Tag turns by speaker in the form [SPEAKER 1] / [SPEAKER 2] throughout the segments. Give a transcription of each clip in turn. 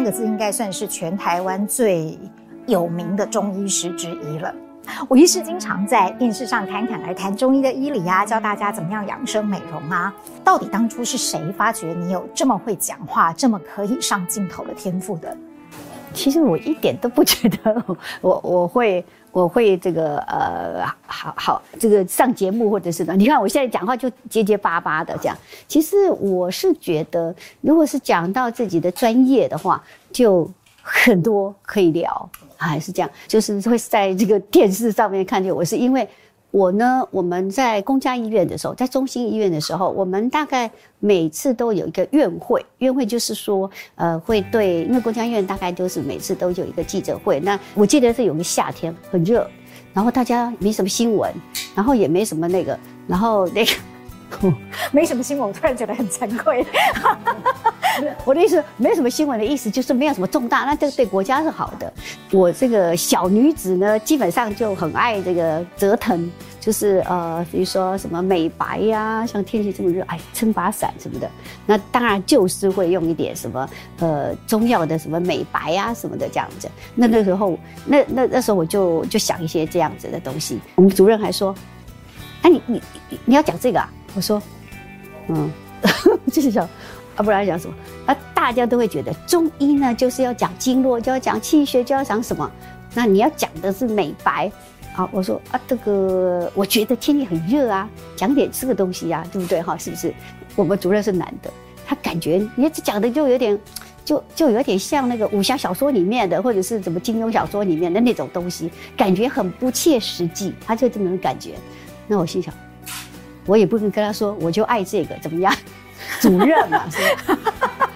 [SPEAKER 1] 三个字应该算是全台湾最有名的中医师之一了。我医师经常在电视上侃侃而谈中医的医理啊，教大家怎么样养生美容啊。到底当初是谁发觉你有这么会讲话、这么可以上镜头的天赋的？
[SPEAKER 2] 其实我一点都不觉得我我会我会这个呃好好这个上节目或者是呢。你看我现在讲话就结结巴巴的这样。其实我是觉得，如果是讲到自己的专业的话，就很多可以聊。还是这样，就是会在这个电视上面看见我，是因为。我呢，我们在公家医院的时候，在中心医院的时候，我们大概每次都有一个院会。院会就是说，呃，会对，因为公家医院大概都是每次都有一个记者会。那我记得是有个夏天很热，然后大家没什么新闻，然后也没什么那个，然后那个。
[SPEAKER 1] 没什么新闻，我突然觉得很惭愧。
[SPEAKER 2] 我的意思，没什么新闻的意思就是没有什么重大，那这个对国家是好的。我这个小女子呢，基本上就很爱这个折腾，就是呃，比如说什么美白呀、像天气这么热，哎，撑把伞什么的。那当然就是会用一点什么呃中药的什么美白呀、啊、什么的这样子。那那时候，那那那时候我就就想一些这样子的东西。我们主任还说，哎，你你你要讲这个啊？我说，嗯，就是讲，啊，不然讲什么？啊，大家都会觉得中医呢，就是要讲经络，就要讲气血，就要讲什么？那你要讲的是美白，啊，我说啊，这个我觉得天气很热啊，讲点这个东西呀，对不对？哈，是不是？我们主任是男的，他感觉你这讲的就有点，就就有点像那个武侠小说里面的，或者是什么金庸小说里面的那种东西，感觉很不切实际，他就这么种感觉。那我心想。我也不能跟他说，我就爱这个怎么样？主任嘛，是吧？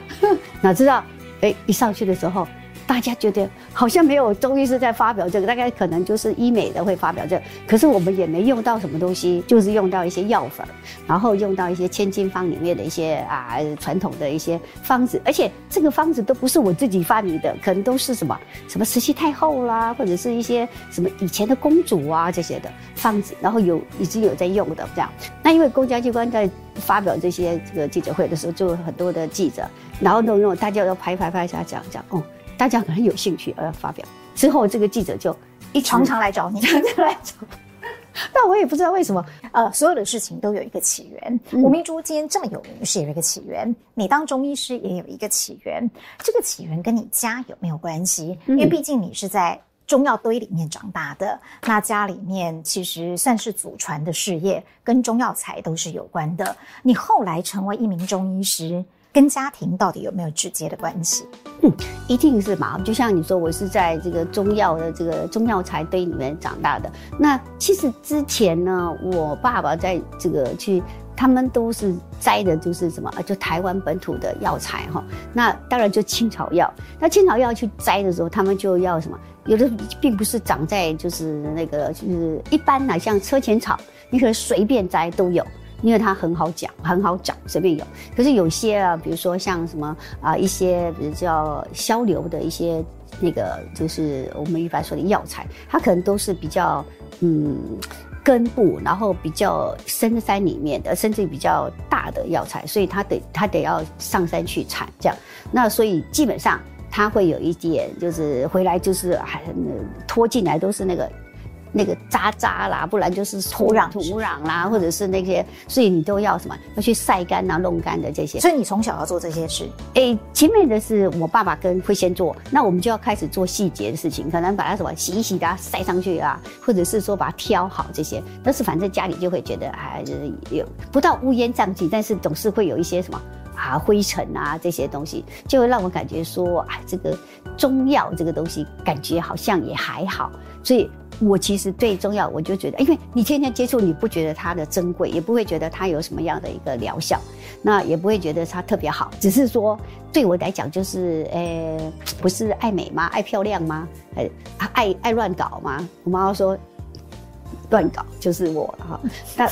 [SPEAKER 2] 哪知道，哎，一上去的时候。大家觉得好像没有中医师在发表这个，大概可能就是医美的会发表这个。可是我们也没用到什么东西，就是用到一些药粉，然后用到一些千金方里面的一些啊传统的一些方子，而且这个方子都不是我自己发明的，可能都是什么什么慈禧太后啦，或者是一些什么以前的公主啊这些的方子，然后有已经有在用的这样。那因为公家机关在发表这些这个记者会的时候，就很多的记者，然后弄弄大家都拍拍拍下讲讲哦。大家可能有兴趣而要发表，之后这个记者就一常常来找你，常常来找。那我也不知道为什么，
[SPEAKER 1] 呃，所有的事情都有一个起源。吴明珠今天这么有名是有一个起源，你当中医师也有一个起源。这个起源跟你家有没有关系？因为毕竟你是在中药堆里面长大的，那家里面其实算是祖传的事业，跟中药材都是有关的。你后来成为一名中医师。跟家庭到底有没有直接的关系？
[SPEAKER 2] 嗯，一定是嘛。就像你说，我是在这个中药的这个中药材堆里面长大的。那其实之前呢，我爸爸在这个去，他们都是摘的，就是什么啊？就台湾本土的药材哈。那当然就青草药。那青草药去摘的时候，他们就要什么？有的并不是长在就是那个就是一般呢，像车前草，你可能随便摘都有。因为它很好讲，很好长，随便有。可是有些啊，比如说像什么啊、一些比如叫消瘤的一些那个，就是我们一般说的药材，它可能都是比较嗯根部，然后比较深山里面的，甚至比较大的药材，所以它得它得要上山去采这样。那所以基本上它会有一点，就是回来就是还拖进来都是那个。那个渣渣啦，不然就是土壤土壤啦，或者是那些，所以你都要什么？要去晒干啊，弄干的这些。
[SPEAKER 1] 所以你从小要做这些事。
[SPEAKER 2] 诶，前面的是我爸爸跟会先做，那我们就要开始做细节的事情，可能把它什么洗一洗的晒上去啊，或者是说把它挑好这些。但是反正家里就会觉得，还是有不到乌烟瘴气，但是总是会有一些什么啊灰尘啊这些东西，就会让我感觉说，啊这个中药这个东西感觉好像也还好，所以。我其实最重要，我就觉得，因为你天天接触，你不觉得它的珍贵，也不会觉得它有什么样的一个疗效，那也不会觉得它特别好，只是说对我来讲，就是，呃，不是爱美吗？爱漂亮吗？呃，爱爱乱搞吗？我妈妈说。乱搞就是我了哈，但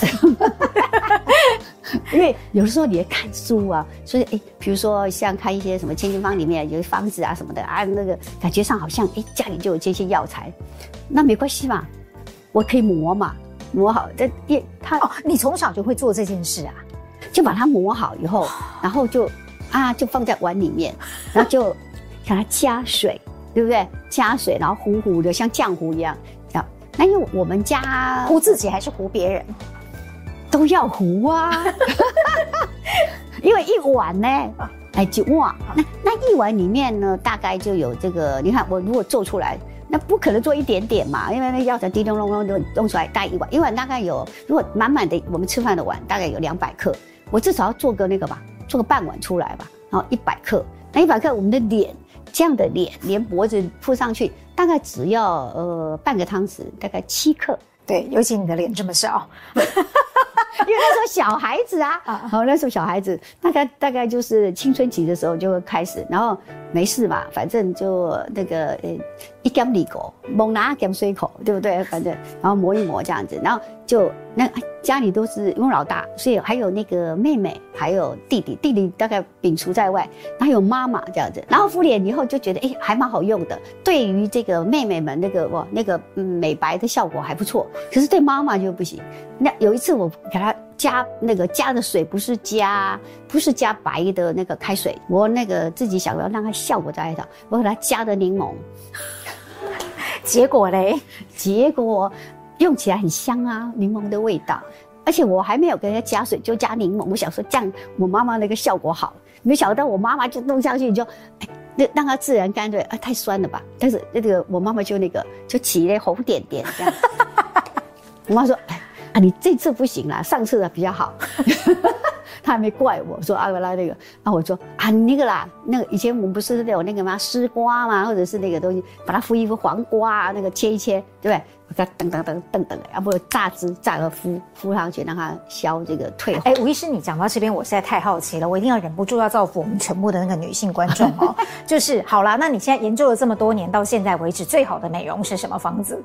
[SPEAKER 2] 因为有的时候你也看书啊，所以哎，比如说像看一些什么千金方里面有些方子啊什么的啊，那个感觉上好像哎家里就有这些药材，那没关系嘛，我可以磨嘛，磨好这也他
[SPEAKER 1] 哦，你从小就会做这件事啊，
[SPEAKER 2] 就把它磨好以后，然后就啊，就放在碗里面，然后就给它加水，对不对？加水，然后糊糊的，像浆糊一样。这样，那因为我们家
[SPEAKER 1] 糊自己还是糊别人，
[SPEAKER 2] 都要糊啊。因为一碗呢，哎，就哇，那那一碗里面呢，大概就有这个。你看，我如果做出来。那不可能做一点点嘛，因为那药材滴咚咚咚就弄出来，大概一碗，一碗大概有，如果满满的我们吃饭的碗大概有两百克，我至少要做个那个吧，做个半碗出来吧，然后一百克，那一百克我们的脸这样的脸连脖子铺上去，大概只要呃半个汤匙，大概七克。
[SPEAKER 1] 对，尤其你的脸这么小，
[SPEAKER 2] 因为那时候小孩子啊，好，那时候小孩子大概大概就是青春期的时候就会开始，然后。没事嘛，反正就那个呃，一点里口，猛拿点水口，对不对？反正然后磨一磨这样子，然后就那家里都是因为老大，所以还有那个妹妹，还有弟弟，弟弟大概摒除在外，然后有妈妈这样子，然后敷脸以后就觉得哎还蛮好用的，对于这个妹妹们那个哇那个美白的效果还不错，可是对妈妈就不行。那有一次我给她。加那个加的水不是加不是加白的那个开水，我那个自己想要让它效果再好，我给她加的柠檬，
[SPEAKER 1] 结果嘞，
[SPEAKER 2] 结果用起来很香啊，柠檬的味道，而且我还没有给它加水就加柠檬，我想说这样我妈妈那个效果好，没想到我妈妈就弄上去就，哎，那让它自然干脆，啊太酸了吧，但是那个我妈妈就那个就起了红点点这样，我妈说。啊，你这次不行啦，上次的比较好。他还没怪我说阿格拉那个，啊，我说啊那个啦，那个以前我们不是有那个吗？丝瓜嘛，或者是那个东西，把它敷一敷黄瓜啊，那个切一切，对不对？我等等等等等，要不榨汁榨个敷敷上去，让它消这个退红。
[SPEAKER 1] 哎，吴医师，你讲到这边，我实在太好奇了，我一定要忍不住要造福我们全部的那个女性观众哦。就是好啦，那你现在研究了这么多年，到现在为止最好的美容是什么方子？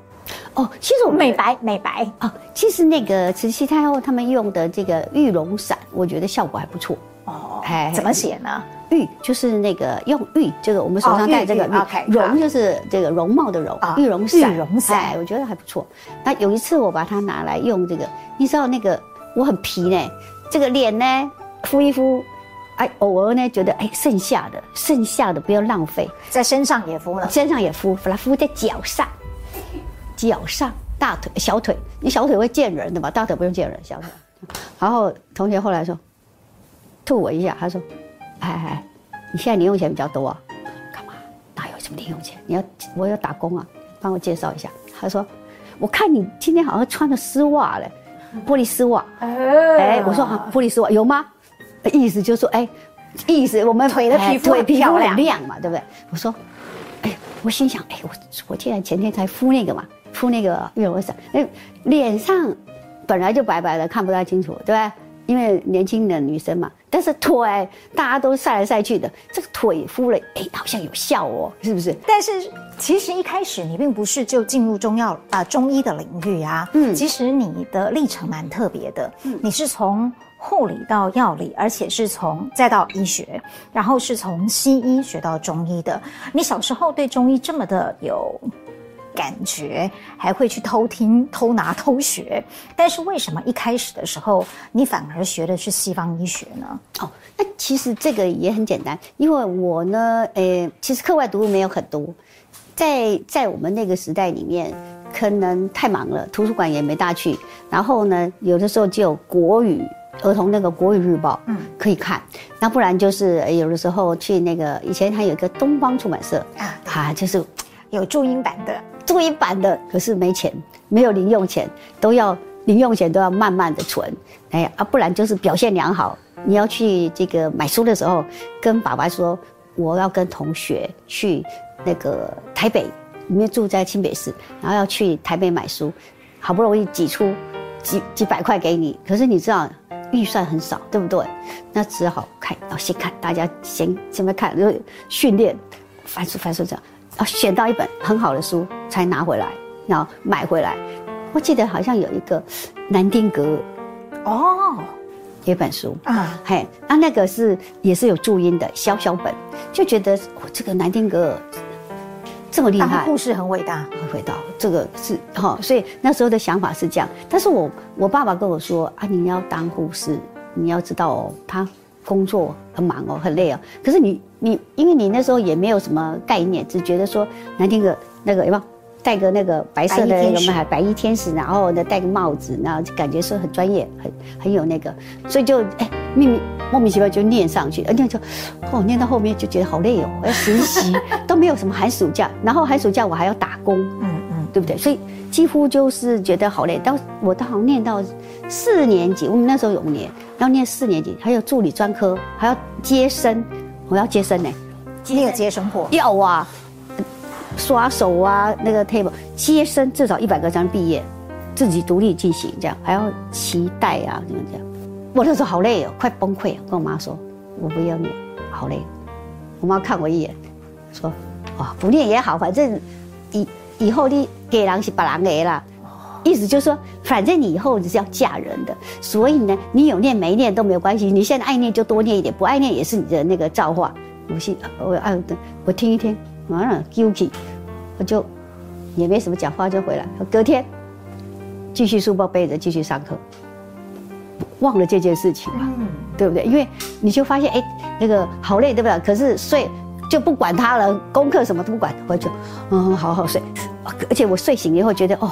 [SPEAKER 2] 哦，其实我
[SPEAKER 1] 美白美白
[SPEAKER 2] 啊、哦，其实那个慈禧太后他们用的这个玉容散，我觉得效果还不错。
[SPEAKER 1] 哦，哎，怎么写呢？
[SPEAKER 2] 玉就是那个用玉，这个我们手上戴这个玉，容就是这个容貌的容，玉容伞，玉容散，我觉得还不错。那有一次我把它拿来用这个，你知道那个我很皮呢，这个脸呢敷一敷，哎，偶尔呢觉得哎剩下的剩下的不要浪费，
[SPEAKER 1] 在身上也敷了，
[SPEAKER 2] 身上也敷，把它敷在脚上，脚上大腿小腿，你小腿会见人的嘛，大腿不用见人，小腿。然后同学后来说，吐我一下，他说。哎哎，你现在零用钱比较多啊？干嘛？哪有什么零用钱？你要我要打工啊？帮我介绍一下。他说：“我看你今天好像穿的丝袜嘞，玻璃丝袜。”哎，我说啊，玻璃丝袜有吗？意思就是说，哎，意思我们
[SPEAKER 1] 腿的皮肤
[SPEAKER 2] 腿皮肤很亮嘛，对不对？我说，哎，我心想，哎，我我现在前天才敷那个嘛，敷那个玉容散，哎，脸上本来就白白的，看不太清楚，对吧？因为年轻的女生嘛，但是腿大家都晒来晒去的，这个腿敷了，哎，好像有效哦，是不是？
[SPEAKER 1] 但是其实一开始你并不是就进入中药啊、呃、中医的领域啊，嗯，其实你的历程蛮特别的，嗯，你是从护理到药理，而且是从再到医学，然后是从西医学到中医的。你小时候对中医这么的有感觉还会去偷听、偷拿、偷学，但是为什么一开始的时候你反而学的是西方医学呢？
[SPEAKER 2] 哦，那其实这个也很简单，因为我呢，呃，其实课外读物没有很多，在在我们那个时代里面，可能太忙了，图书馆也没大去，然后呢，有的时候就有国语儿童那个国语日报，嗯，可以看，那不然就是有的时候去那个以前还有一个东方出版社。啊，啊，就是
[SPEAKER 1] 有注音版的。
[SPEAKER 2] 注音版的，可是没钱，没有零用钱，都要零用钱都要慢慢的存，哎啊，不然就是表现良好。你要去这个买书的时候，跟爸爸说我要跟同学去那个台北，因为住在清北市，然后要去台北买书，好不容易挤出几几百块给你，可是你知道预算很少，对不对？那只好看，要先看，大家先先来看，就训练翻书翻书这样。啊，选到一本很好的书才拿回来，然后买回来。我记得好像有一个南丁格尔，哦，有一本书啊，嘿，啊，那个是也是有注音的小小本，就觉得哦，这个南丁格尔这么厉害，
[SPEAKER 1] 故事很伟大，
[SPEAKER 2] 很伟大。这个是哈，所以那时候的想法是这样。但是我我爸爸跟我说啊，你要当护士，你要知道哦，他工作很忙哦，很累哦。可是你你，因为你那时候也没有什么概念，只觉得说难听个那个有没有戴个那个白色的有没有白衣天使，然后呢戴个帽子，然后就感觉是很专业，很很有那个，所以就哎秘密莫名其妙就念上去，而且就哦念到后面就觉得好累哦，要实习 都没有什么寒暑假，然后寒暑假我还要打工，嗯嗯，对不对？所以几乎就是觉得好累。到我到好像念到四年级，我们那时候有五年，要念四年级，还有助理专科，还要接生，我要接生呢，
[SPEAKER 1] 今天有接生过
[SPEAKER 2] 要啊，刷手啊，那个 table 接生至少一百个才能毕业，自己独立进行这样，还要脐带啊，这样？我那时候好累哦，快崩溃了，跟我妈说，我不要念，好累。我妈看我一眼，说，啊，不念也好，反正以以后你给人是别人的啦。意思就是说，反正你以后你是要嫁人的，所以呢，你有念没念都没有关系。你现在爱念就多念一点，不爱念也是你的那个造化。我信，我啊，我听一听，完了丢弃，我就也没什么讲话就回来。隔天继续书包背着继续上课。忘了这件事情嘛，对不对？因为你就发现，哎，那个好累，对不对？可是睡就不管他了，功课什么都不管，回去，嗯，好好睡。而且我睡醒以后觉得，哦，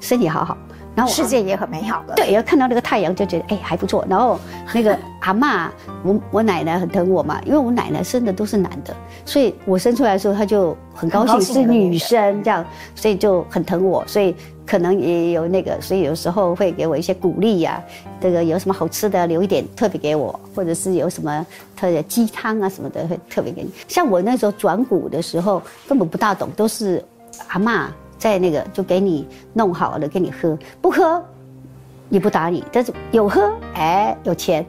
[SPEAKER 2] 身体好好。然后
[SPEAKER 1] 世界也很美好的，
[SPEAKER 2] 对，要看到那个太阳就觉得哎还不错。然后那个阿嬷，我我奶奶很疼我嘛，因为我奶奶生的都是男的，所以我生出来的时候她就很高兴是女生这样，所以就很疼我，所以可能也有那个，所以有时候会给我一些鼓励呀。这个有什么好吃的留一点特别给我，或者是有什么特别鸡汤啊什么的会特别给你。像我那时候转股的时候根本不大懂，都是阿嬷。在那个就给你弄好了给你喝，不喝也不打你，但是有喝哎有钱，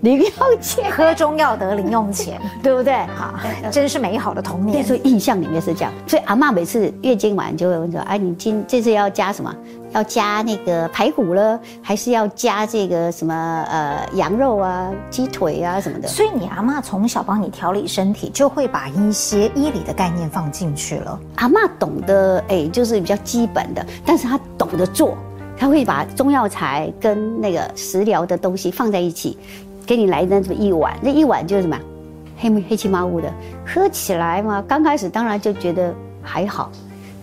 [SPEAKER 2] 零用钱，
[SPEAKER 1] 喝中药得零用钱，
[SPEAKER 2] 对不对？
[SPEAKER 1] 好，真是美好的童年。
[SPEAKER 2] 那时候印象里面是这样，所以阿嬷每次月经完就会问说：“哎，你今这次要加什么？要加那个排骨了，还是要加这个什么呃羊肉啊、鸡腿啊什么的？”
[SPEAKER 1] 所以你阿嬷从小帮你调理身体，就会把一些医理的概念放进去了。
[SPEAKER 2] 阿嬷懂得哎，就是比较基本的，但是她懂得做，她会把中药材跟那个食疗的东西放在一起。给你来那么一碗，那一碗就是什么，黑黑漆麻乌的，喝起来嘛，刚开始当然就觉得还好，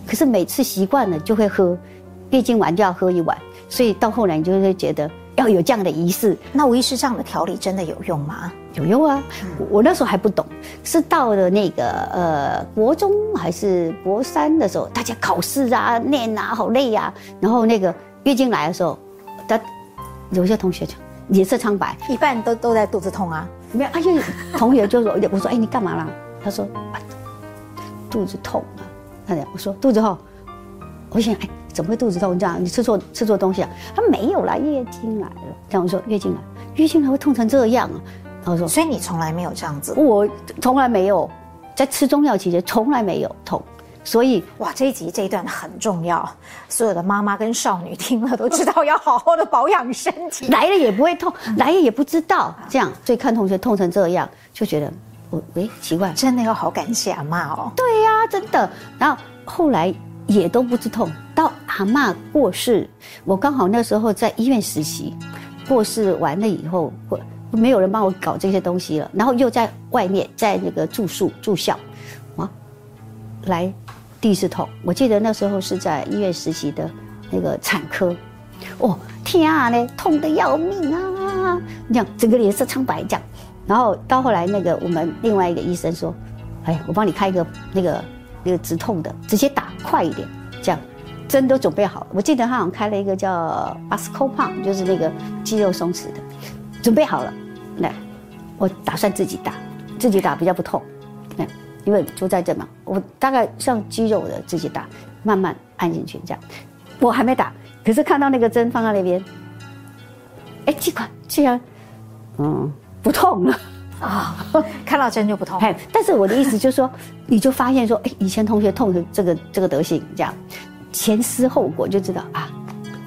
[SPEAKER 2] 可是每次习惯了就会喝，月经完就要喝一碗，所以到后来你就会觉得要有这样的仪式。
[SPEAKER 1] 那吴医师这样的调理真的有用吗？
[SPEAKER 2] 有用啊，我那时候还不懂，是到了那个呃国中还是国三的时候，大家考试啊念啊好累呀、啊，然后那个月经来的时候，他有些同学就。脸色苍白，
[SPEAKER 1] 一半都都在肚子痛啊！
[SPEAKER 2] 没有，而且同学就说：“我说，哎，你干嘛啦？”他说：“啊，肚子痛啊。”他讲：“我说肚子痛。”我想：“哎，怎么会肚子痛？这样你吃错吃错东西啊？”他没有啦，月经来了。这样我说：“月经来，月经来会痛成这样啊？”然后说：“
[SPEAKER 1] 所以你从来没有这样子？”
[SPEAKER 2] 我从来没有，在吃中药期间从来没有痛。所以
[SPEAKER 1] 哇，这一集这一段很重要，所有的妈妈跟少女听了都知道要好好的保养身体，
[SPEAKER 2] 来了也不会痛，来了也不知道这样，所以看同学痛成这样，就觉得我哎奇怪，
[SPEAKER 1] 真的要好感谢阿妈哦。
[SPEAKER 2] 对呀、啊，真的。然后后来也都不知痛，到阿嬷过世，我刚好那时候在医院实习，过世完了以后，没有人帮我搞这些东西了，然后又在外面在那个住宿住校，啊，来。第一次痛，我记得那时候是在医院实习的那个产科，哦天啊嘞，痛得要命啊！这样整个脸色苍白这样，然后到后来那个我们另外一个医生说，哎，我帮你开一个那个那个止痛的，直接打快一点，这样针都准备好了。我记得他好像开了一个叫 Buscopan，就是那个肌肉松弛的，准备好了，来，我打算自己打，自己打比较不痛，来。因为就在这嘛，我大概像肌肉的自己打，慢慢按进去这样。我还没打，可是看到那个针放在那边，哎，这款居然，嗯，不痛了啊！
[SPEAKER 1] 看到针就不痛。
[SPEAKER 2] 哎，但是我的意思就是说，你就发现说，哎，以前同学痛成这个这个德行，这样前思后果就知道啊，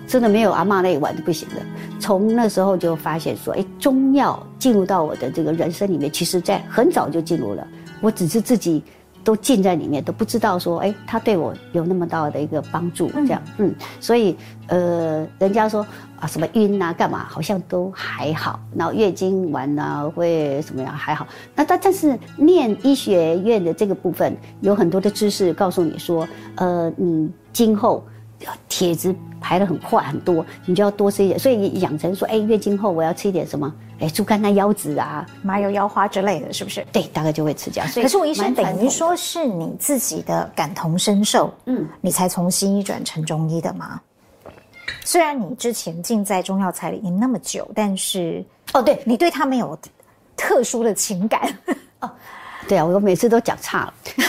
[SPEAKER 2] 真的没有阿嬷那一碗就不行的。从那时候就发现说，哎，中药进入到我的这个人生里面，其实在很早就进入了。我只是自己都浸在里面，都不知道说，哎，他对我有那么大的一个帮助，这样，嗯，嗯，所以，呃，人家说啊，什么晕啊，干嘛，好像都还好，然后月经完啊，会什么样？还好，那但但是念医学院的这个部分，有很多的知识告诉你说，呃，你今后铁质排的很快很多，你就要多吃一点，所以你养成说，哎，月经后我要吃一点什么。哎，猪肝啊、腰子啊、
[SPEAKER 1] 麻油腰花之类的是不是？
[SPEAKER 2] 对，大概就会吃这样。所以
[SPEAKER 1] 可是我医生等于说是你自己的感同身受，嗯，你才从西医转成中医的吗？虽然你之前浸在中药材里面那么久，但是
[SPEAKER 2] 哦，对，
[SPEAKER 1] 你对他没有特殊的情感哦。
[SPEAKER 2] 对啊，我每次都讲差了，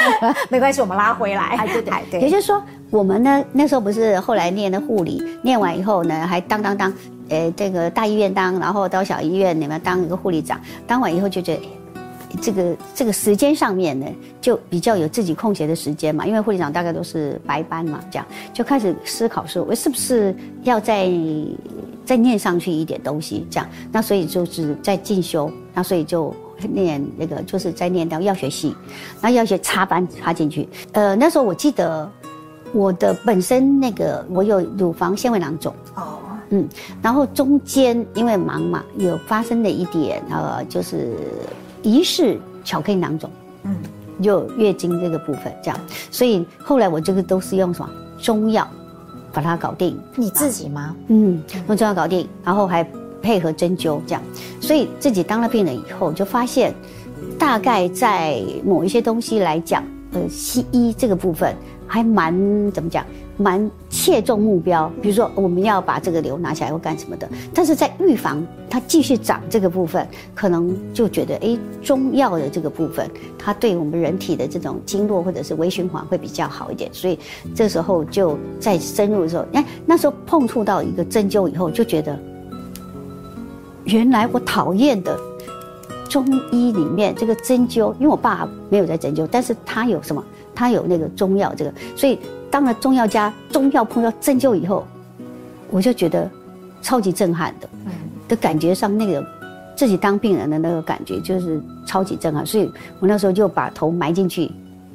[SPEAKER 1] 没关系，我们拉回来。哎，
[SPEAKER 2] 对对对，也就是说，我们呢那时候不是后来念的护理，念完以后呢，还当当当。呃，这个大医院当，然后到小医院里面当一个护理长，当完以后就觉得，这个这个时间上面呢，就比较有自己空闲的时间嘛。因为护理长大概都是白班嘛，这样就开始思考说，我是不是要再再念上去一点东西？这样，那所以就是在进修，那所以就念那个就是在念到药学系，然后药学插班插进去。呃，那时候我记得我的本身那个我有乳房纤维囊肿哦。嗯，然后中间因为忙嘛，有发生了一点呃，就是疑似巧克力囊肿，嗯，就月经这个部分这样，所以后来我这个都是用什么中药把它搞定。
[SPEAKER 1] 你自己吗？
[SPEAKER 2] 嗯，用中药搞定，然后还配合针灸这样，所以自己当了病人以后就发现，大概在某一些东西来讲，呃，西医这个部分还蛮怎么讲？蛮切中目标，比如说我们要把这个瘤拿下来或干什么的，但是在预防它继续长这个部分，可能就觉得哎，中药的这个部分，它对我们人体的这种经络或者是微循环会比较好一点，所以这时候就在深入的时候，哎，那时候碰触到一个针灸以后，就觉得原来我讨厌的中医里面这个针灸，因为我爸没有在针灸，但是他有什么？他有那个中药这个，所以。当了中药家，中药碰到针灸以后，我就觉得超级震撼的，的感觉上那个自己当病人的那个感觉就是超级震撼，所以我那时候就把头埋进去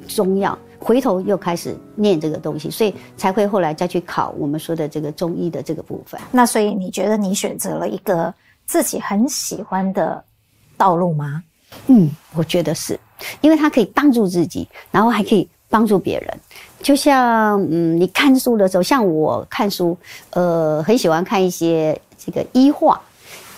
[SPEAKER 2] 中药，回头又开始念这个东西，所以才会后来再去考我们说的这个中医的这个部分。
[SPEAKER 1] 那所以你觉得你选择了一个自己很喜欢的道路吗？
[SPEAKER 2] 嗯，我觉得是，因为它可以帮助自己，然后还可以帮助别人。就像嗯，你看书的时候，像我看书，呃，很喜欢看一些这个医话，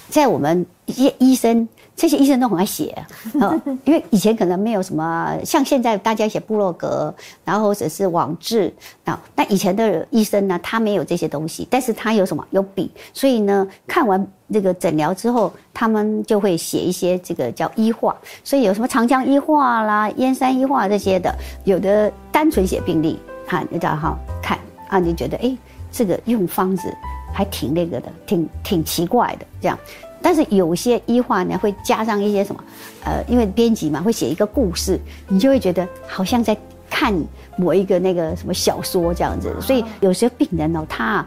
[SPEAKER 2] 在我们一些医生，这些医生都很爱写啊，因为以前可能没有什么，像现在大家写部落格，然后或者是网志，那那以前的医生呢，他没有这些东西，但是他有什么？有笔，所以呢，看完这个诊疗之后，他们就会写一些这个叫医话，所以有什么长江医话啦、燕山医话这些的，有的单纯写病历，哈，你找好看啊，你觉得哎，这个用方子还挺那个的，挺挺奇怪的这样。但是有些医患呢，会加上一些什么，呃，因为编辑嘛，会写一个故事，你就会觉得好像在看某一个那个什么小说这样子。所以有些病人哦，他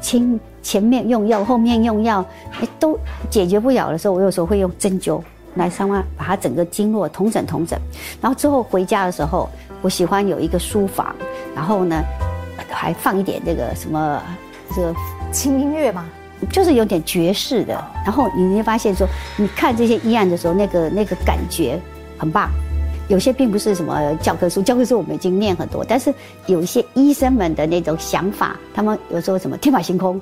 [SPEAKER 2] 前前面用药，后面用药，都解决不了的时候，我有时候会用针灸来稍微把它整个经络统整统整。然后之后回家的时候，我喜欢有一个书房，然后呢，还放一点这个什么这个
[SPEAKER 1] 轻音乐嘛。
[SPEAKER 2] 就是有点爵士的，然后你会发现说，你看这些医案的时候，那个那个感觉很棒。有些并不是什么教科书，教科书我们已经念很多，但是有一些医生们的那种想法，他们有时候什么天马行空，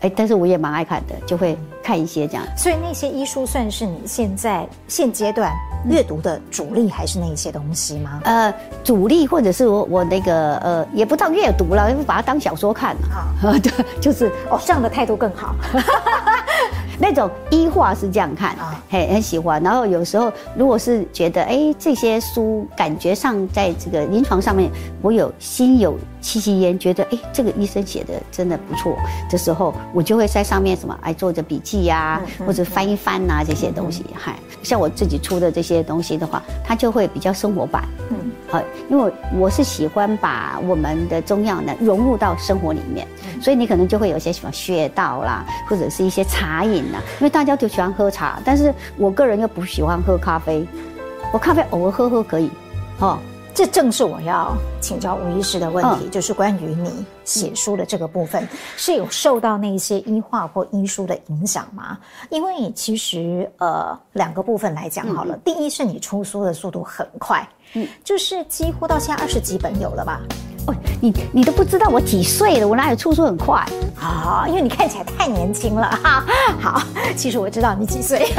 [SPEAKER 2] 哎，但是我也蛮爱看的，就会看一些这样。
[SPEAKER 1] 所以那些医书算是你现在现阶段阅读的主力，还是那一些东西吗？
[SPEAKER 2] 呃，主力或者是我我那个呃，也不当阅读了，把它当小说看了。啊，对，就是
[SPEAKER 1] 哦，这样的态度更好。
[SPEAKER 2] 那种医话是这样看，很很喜欢。然后有时候如果是觉得哎，这些书感觉上在这个临床上面，我有心有戚戚焉，觉得哎，这个医生写的真的不错的时候，我就会在上面什么哎做着笔记呀，或者翻一翻呐这些东西。嗨，像我自己出的这些东西的话，它就会比较生活版。嗯，好，因为我是喜欢把我们的中药呢融入到生活里面，所以你可能就会有一些什么穴道啦，或者是一些茶饮。因为大家都喜欢喝茶，但是我个人又不喜欢喝咖啡，我咖啡偶尔喝喝可以，哦。
[SPEAKER 1] 这正是我要请教吴医师的问题，
[SPEAKER 2] 嗯、
[SPEAKER 1] 就是关于你写书的这个部分，是有受到那些医化或医书的影响吗？因为其实呃两个部分来讲好了，嗯、第一是你出书的速度很快，嗯，就是几乎到现在二十几本有了吧？
[SPEAKER 2] 哦，你你都不知道我几岁了，我哪有出书很快
[SPEAKER 1] 啊？因为你看起来太年轻了哈。好，其实我知道你几岁。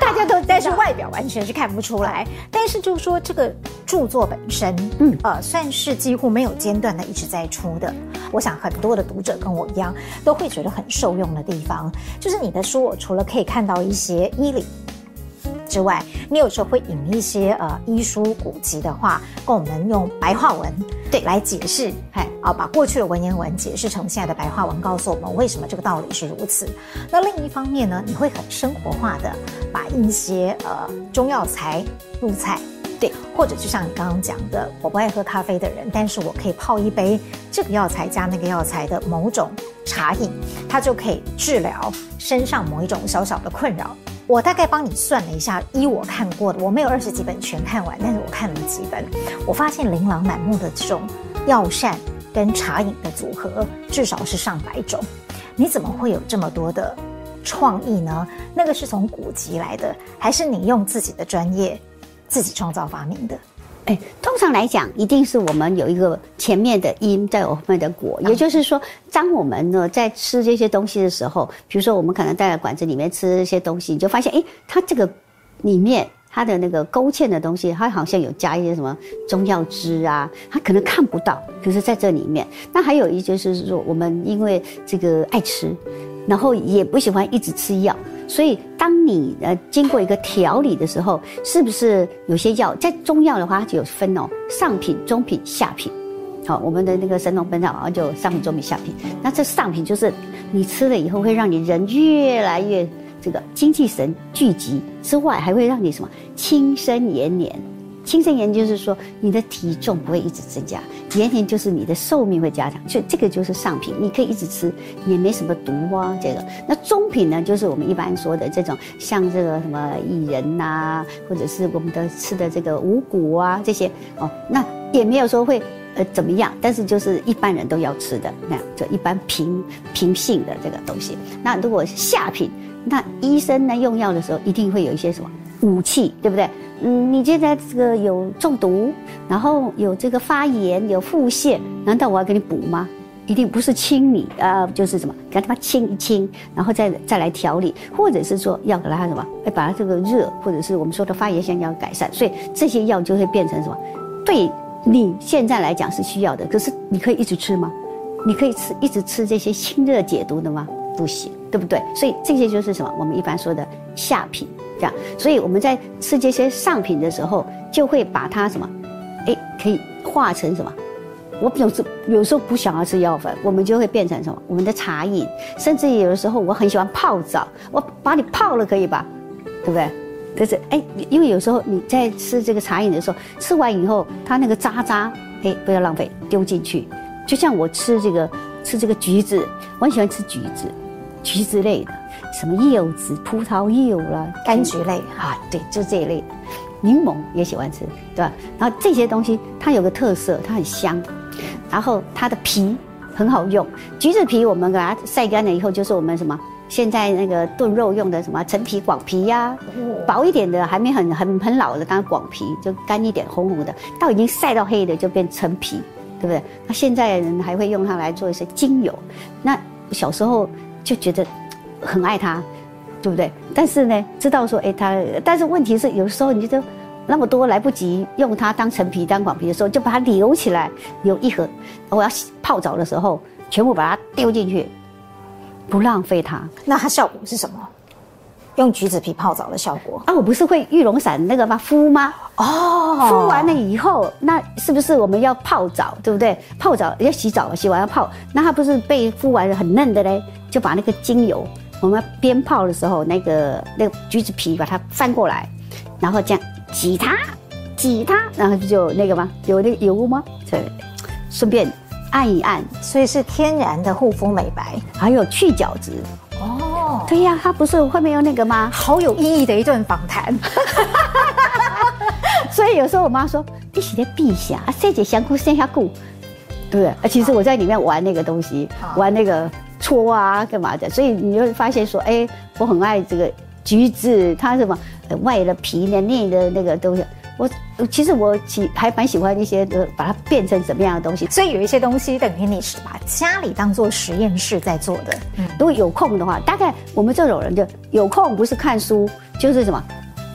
[SPEAKER 1] 大家都，但是外表完全是看不出来。但是就是说，这个著作本身，嗯，呃，算是几乎没有间断的一直在出的。我想很多的读者跟我一样，都会觉得很受用的地方，就是你的书，我除了可以看到一些医理之外，你有时候会引一些呃医书古籍的话，跟我们用白话文对来解释，哎啊，把过去的文言文解释成现在的白话文，告诉我们为什么这个道理是如此。那另一方面呢，你会很生活化的把一些呃中药材入菜，对，或者就像你刚刚讲的，我不爱喝咖啡的人，但是我可以泡一杯这个药材加那个药材的某种茶饮，它就可以治疗身上某一种小小的困扰。我大概帮你算了一下，依我看过的，我没有二十几本全看完，但是我看了几本，我发现琳琅满目的这种药膳跟茶饮的组合，至少是上百种。你怎么会有这么多的创意呢？那个是从古籍来的，还是你用自己的专业自己创造发明的？
[SPEAKER 2] 哎，通常来讲，一定是我们有一个前面的因，在后面的果。也就是说，当我们呢在吃这些东西的时候，比如说我们可能在馆子里面吃一些东西，你就发现，哎，它这个里面它的那个勾芡的东西，它好像有加一些什么中药汁啊，它可能看不到，可是在这里面。那还有一就是说，我们因为这个爱吃，然后也不喜欢一直吃药。所以，当你呃经过一个调理的时候，是不是有些药在中药的话，它就有分哦，上品、中品、下品。好，我们的那个《神农本草》啊，就上品、中品、下品。那这上品就是你吃了以后，会让你人越来越这个精气神聚集之外，还会让你什么轻身延年。轻身延就是说，你的体重不会一直增加，延年就是你的寿命会加长，所以这个就是上品，你可以一直吃，也没什么毒啊。这个，那中品呢，就是我们一般说的这种，像这个什么薏仁呐，或者是我们的吃的这个五谷啊这些哦，那也没有说会呃怎么样，但是就是一般人都要吃的那样，就一般平平性的这个东西。那如果下品，那医生呢用药的时候一定会有一些什么武器，对不对？嗯，你现在这个有中毒，然后有这个发炎，有腹泻，难道我要给你补吗？一定不是清理啊、就是什么给他清一清，然后再再来调理，或者是说要给他什么，哎，把他这个热，或者是我们说的发炎现象要改善，所以这些药就会变成什么？对你现在来讲是需要的，可是你可以一直吃吗？你可以吃一直吃这些清热解毒的吗？不行，对不对？所以这些就是什么？我们一般说的下品。这样，所以我们在吃这些上品的时候，就会把它什么，哎，可以化成什么？我有时有时候不想要吃药粉，我们就会变成什么？我们的茶饮，甚至有的时候我很喜欢泡澡，我把你泡了可以吧？对不对？可是哎，因为有时候你在吃这个茶饮的时候，吃完以后它那个渣渣，哎，不要浪费，丢进去。就像我吃这个吃这个橘子，我很喜欢吃橘子，橘子类的。什么柚子、葡萄柚啦，
[SPEAKER 1] 柑橘类
[SPEAKER 2] 啊，对，就这一类的。柠檬也喜欢吃，对吧？然后这些东西它有个特色，它很香，然后它的皮很好用。橘子皮我们给它晒干了以后，就是我们什么现在那个炖肉用的什么陈皮、广皮呀、啊，薄一点的还没很很很老的，当然广皮就干一点，红红的，到已经晒到黑的就变陈皮，对不对？那现在人还会用它来做一些精油。那小时候就觉得。很爱它，对不对？但是呢，知道说，哎，它，但是问题是，有时候你就那么多来不及用它当陈皮、当广皮的时候，就把它留起来，留一盒。我要泡澡的时候，全部把它丢进去，不浪费它。
[SPEAKER 1] 那它效果是什么？用橘子皮泡澡的效果
[SPEAKER 2] 啊？我不是会玉龙散那个吗？敷吗？
[SPEAKER 1] 哦，
[SPEAKER 2] 敷完了以后，那是不是我们要泡澡，对不对？泡澡要洗澡，洗完要泡，那它不是被敷完了很嫩的嘞？就把那个精油。我们边泡的时候，那个那个橘子皮把它翻过来，然后这样挤它，挤它，然后就那个吗？有那个油吗？对，顺便按一按，
[SPEAKER 1] 所以是天然的护肤美白，
[SPEAKER 2] 还有去角质。哦，对呀，他不是后面有那个吗？
[SPEAKER 1] 好有意义的一段访谈。
[SPEAKER 2] 所以有时候我妈说：“你是在避下啊，塞姐香菇剩下菇，对不对？”啊，其实我在里面玩那个东西，玩那个搓啊，干嘛的？所以你会发现说：“哎，我很爱这个橘子，它什么外的皮呢内的那个东西。”我其实我喜还蛮喜欢一些的，把它变成怎么样的东西。
[SPEAKER 1] 所以有一些东西等于你是把家里当做实验室在做的。
[SPEAKER 2] 嗯，如果有空的话，大概我们这种人就有空，不是看书就是什么，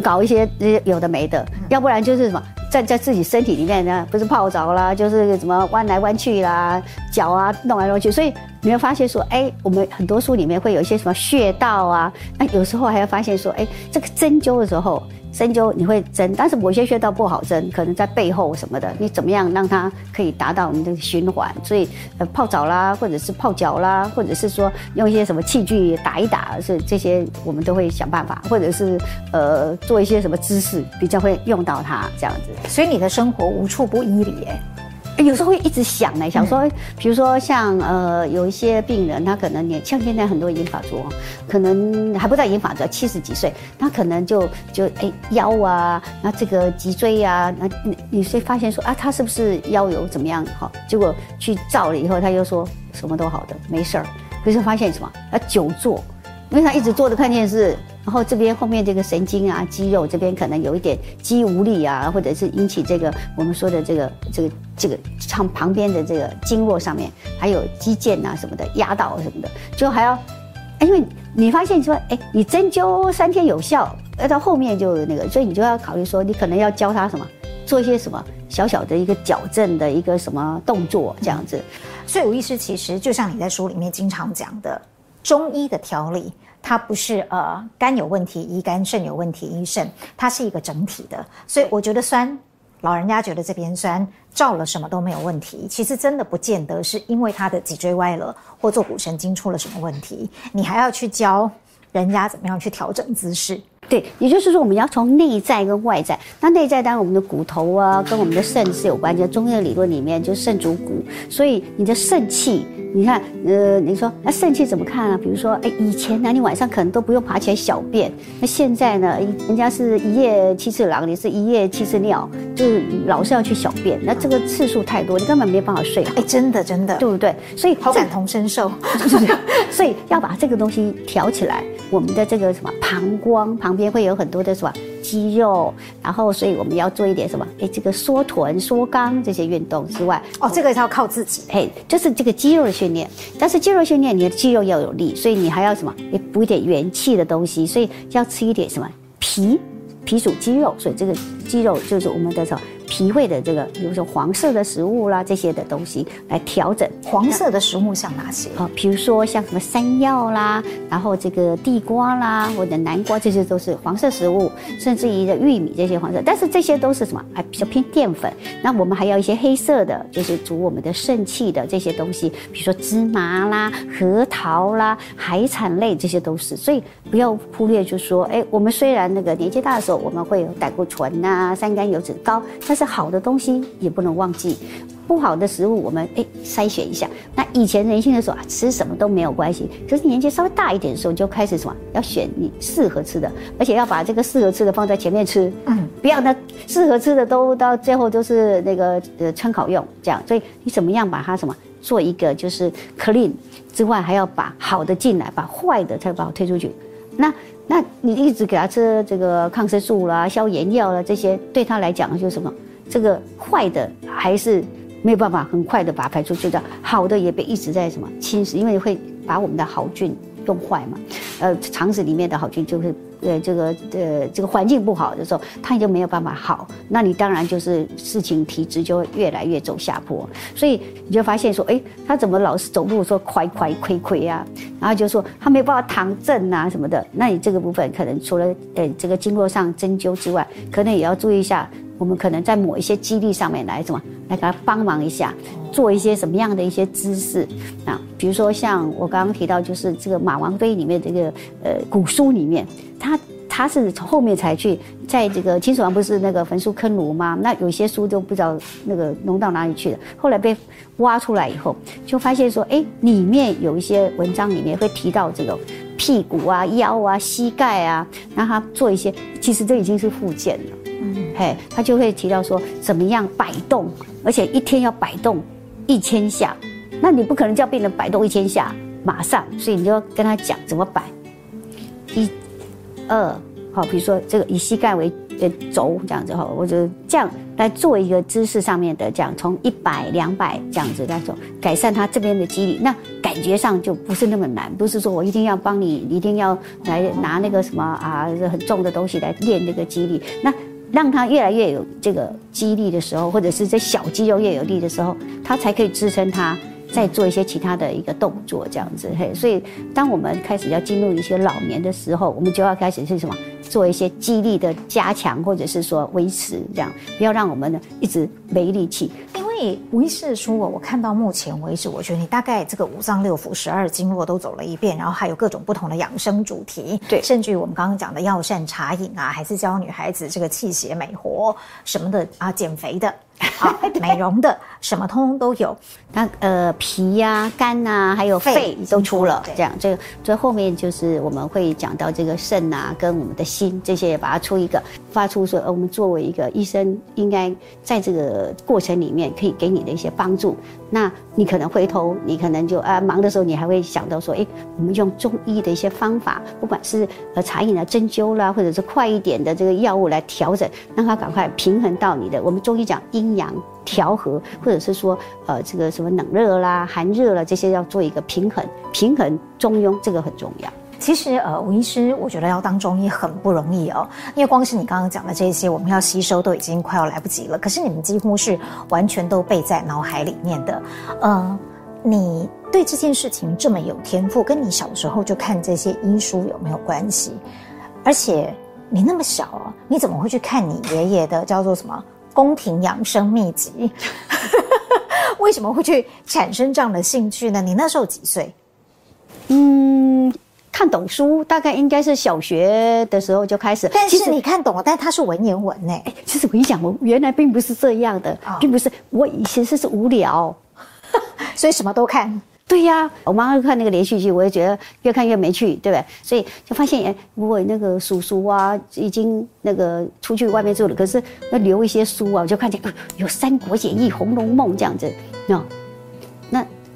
[SPEAKER 2] 搞一些有的没的，嗯、要不然就是什么在在自己身体里面呢，不是泡澡啦，就是什么弯来弯去啦，脚啊弄来弄去。所以你会发现说，哎，我们很多书里面会有一些什么穴道啊，那有时候还要发现说，哎，这个针灸的时候。针灸你会针，但是某些穴道不好针，可能在背后什么的，你怎么样让它可以达到我们的循环？所以呃泡澡啦，或者是泡脚啦，或者是说用一些什么器具打一打，是这些我们都会想办法，或者是呃做一些什么姿势比较会用到它这样子。
[SPEAKER 1] 所以你的生活无处不依礼哎。
[SPEAKER 2] 有时候会一直想呢，想说，比如说像呃，有一些病人，他可能年像现在很多银发族，可能还不到银发族，七十几岁，他可能就就哎腰啊，那这个脊椎啊，那你你会发现说啊，他是不是腰有怎么样？好，结果去照了以后，他又说什么都好的，没事儿，可是发现什么？他久坐，因为他一直坐着看电视。然后这边后面这个神经啊、肌肉这边可能有一点肌无力啊，或者是引起这个我们说的这个这个这个唱旁边的这个经络上面还有肌腱啊什么的压到什么的，就还要，因为你发现说，哎，你针灸三天有效，而到后面就那个，所以你就要考虑说，你可能要教他什么，做一些什么小小的一个矫正的一个什么动作这样子。
[SPEAKER 1] 所以吴医师其实就像你在书里面经常讲的，中医的调理。它不是呃肝有问题医肝，肾有问题医肾，它是一个整体的。所以我觉得酸，老人家觉得这边酸，照了什么都没有问题，其实真的不见得是因为他的脊椎歪了或坐骨神经出了什么问题，你还要去教人家怎么样去调整姿势。
[SPEAKER 2] 对，也就是说我们要从内在跟外在。那内在当然我们的骨头啊，跟我们的肾是有关系。中医的理论里面就肾主骨，所以你的肾气。你看，呃，你说那肾气怎么看啊？比如说，哎，以前呢，你晚上可能都不用爬起来小便，那现在呢，人家是一夜七次郎，你是一夜七次尿，就是老是要去小便，那这个次数太多，你根本没办法睡。
[SPEAKER 1] 哎，真的真的，
[SPEAKER 2] 对不对？所以
[SPEAKER 1] 好感同身受，
[SPEAKER 2] 所以要把这个东西调起来，我们的这个什么膀胱旁边会有很多的什么。肌肉，然后所以我们要做一点什么？哎，这个缩臀、缩肛这些运动之外，
[SPEAKER 1] 哦，这个是要靠自己。
[SPEAKER 2] 哎，就是这个肌肉的训练。但是肌肉训练，你的肌肉要有力，所以你还要什么？也补一点元气的东西，所以要吃一点什么？脾，脾属肌肉，所以这个肌肉就是我们的什么？脾胃的这个，比如说黄色的食物啦，这些的东西来调整。
[SPEAKER 1] 黄色的食物像哪些？
[SPEAKER 2] 啊，比如说像什么山药啦，然后这个地瓜啦，或者南瓜，这些都是黄色食物。甚至于的玉米这些黄色，但是这些都是什么？还比较偏淀粉。那我们还要一些黑色的，就是主我们的肾气的这些东西，比如说芝麻啦、核桃啦、海产类，这些都是。所以不要忽略，就是说，哎，我们虽然那个年纪大的时候，我们会有胆固醇呐、三甘油脂高，但是好的东西也不能忘记，不好的食物我们哎筛选一下。那以前年轻的时候啊，吃什么都没有关系。可是年纪稍微大一点的时候，就开始什么要选你适合吃的，而且要把这个适合吃的放在前面吃。嗯，不要那适合吃的都到最后都是那个呃参考用这样。所以你怎么样把它什么做一个就是 clean 之外，还要把好的进来，把坏的再把它推出去。那那你一直给他吃这个抗生素啦、消炎药啦，这些，对他来讲就是什么？这个坏的还是没有办法很快的把它排出去的，好的也被一直在什么侵蚀，因为会把我们的好菌用坏嘛。呃，肠子里面的好菌就是呃这个呃这个环境不好的时候，它就没有办法好，那你当然就是事情体质就会越来越走下坡。所以你就发现说，哎，他怎么老是走路说快快亏亏啊？然后就说他没有办法躺正啊什么的。那你这个部分可能除了呃这个经络上针灸之外，可能也要注意一下。我们可能在某一些肌力上面来什么，来给他帮忙一下，做一些什么样的一些姿势啊？比如说像我刚刚提到，就是这个马王堆里面这个呃古书里面，他他是从后面才去，在这个秦始皇不是那个焚书坑儒吗？那有些书都不知道那个弄到哪里去了，后来被挖出来以后，就发现说，哎，里面有一些文章里面会提到这个屁股啊、腰啊、膝盖啊，让他做一些，其实这已经是复健了。嘿，他就会提到说怎么样摆动，而且一天要摆动一千下，那你不可能叫病人摆动一千下马上，所以你就要跟他讲怎么摆，一、二，好，比如说这个以膝盖为轴这样子哈，我就这样来做一个姿势上面的这样，从一百两百这样子来做，改善他这边的肌力，那感觉上就不是那么难，不是说我一定要帮你，一定要来拿那个什么啊很重的东西来练那个肌力，那让他越来越有这个肌力的时候，或者是这小肌肉越有力的时候，他才可以支撑他。再做一些其他的一个动作，这样子嘿，所以当我们开始要进入一些老年的时候，我们就要开始是什么？做一些肌力的加强，或者是说维持，这样不要让我们呢一直没力气。
[SPEAKER 1] 因为吴医师说，我，我看到目前为止，我觉得你大概这个五脏六腑、十二经络都走了一遍，然后还有各种不同的养生主题，
[SPEAKER 2] 对，
[SPEAKER 1] 甚至于我们刚刚讲的药膳茶饮啊，还是教女孩子这个气血美活什么的啊，减肥的。好，美容的什么通通都有，
[SPEAKER 2] 那呃脾呀、啊、肝呐、啊，还有肺都出了，这样这个最后面就是我们会讲到这个肾呐、啊，跟我们的心这些也把它出一个发出说，呃，我们作为一个医生，应该在这个过程里面可以给你的一些帮助。那你可能回头，你可能就啊忙的时候，你还会想到说，哎，我们用中医的一些方法，不管是呃茶饮啊、针灸啦，或者是快一点的这个药物来调整，让它赶快平衡到你的。我们中医讲阴阳调和，或者是说呃这个什么冷热啦、寒热啦这些要做一个平衡，平衡中庸，这个很重要。
[SPEAKER 1] 其实，呃，吴医师，我觉得要当中医很不容易哦，因为光是你刚刚讲的这些，我们要吸收都已经快要来不及了。可是你们几乎是完全都背在脑海里面的。呃，你对这件事情这么有天赋，跟你小时候就看这些医书有没有关系？而且你那么小哦，你怎么会去看你爷爷的叫做什么《宫廷养生秘籍》？为什么会去产生这样的兴趣呢？你那时候几岁？
[SPEAKER 2] 嗯。看懂书，大概应该是小学的时候就开始。
[SPEAKER 1] 但是你看懂了，但是它是文言文呢。
[SPEAKER 2] 其实我跟你讲，我原来并不是这样的，哦、并不是。我以前是是无聊，
[SPEAKER 1] 所以什么都看。
[SPEAKER 2] 对呀、我妈妈看那个连续剧，我也觉得越看越没趣，对不对？所以就发现，哎，我那个叔叔啊，已经那个出去外面住了，可是要留一些书啊，我就看见有《三国演义》《红楼梦》这样子，那。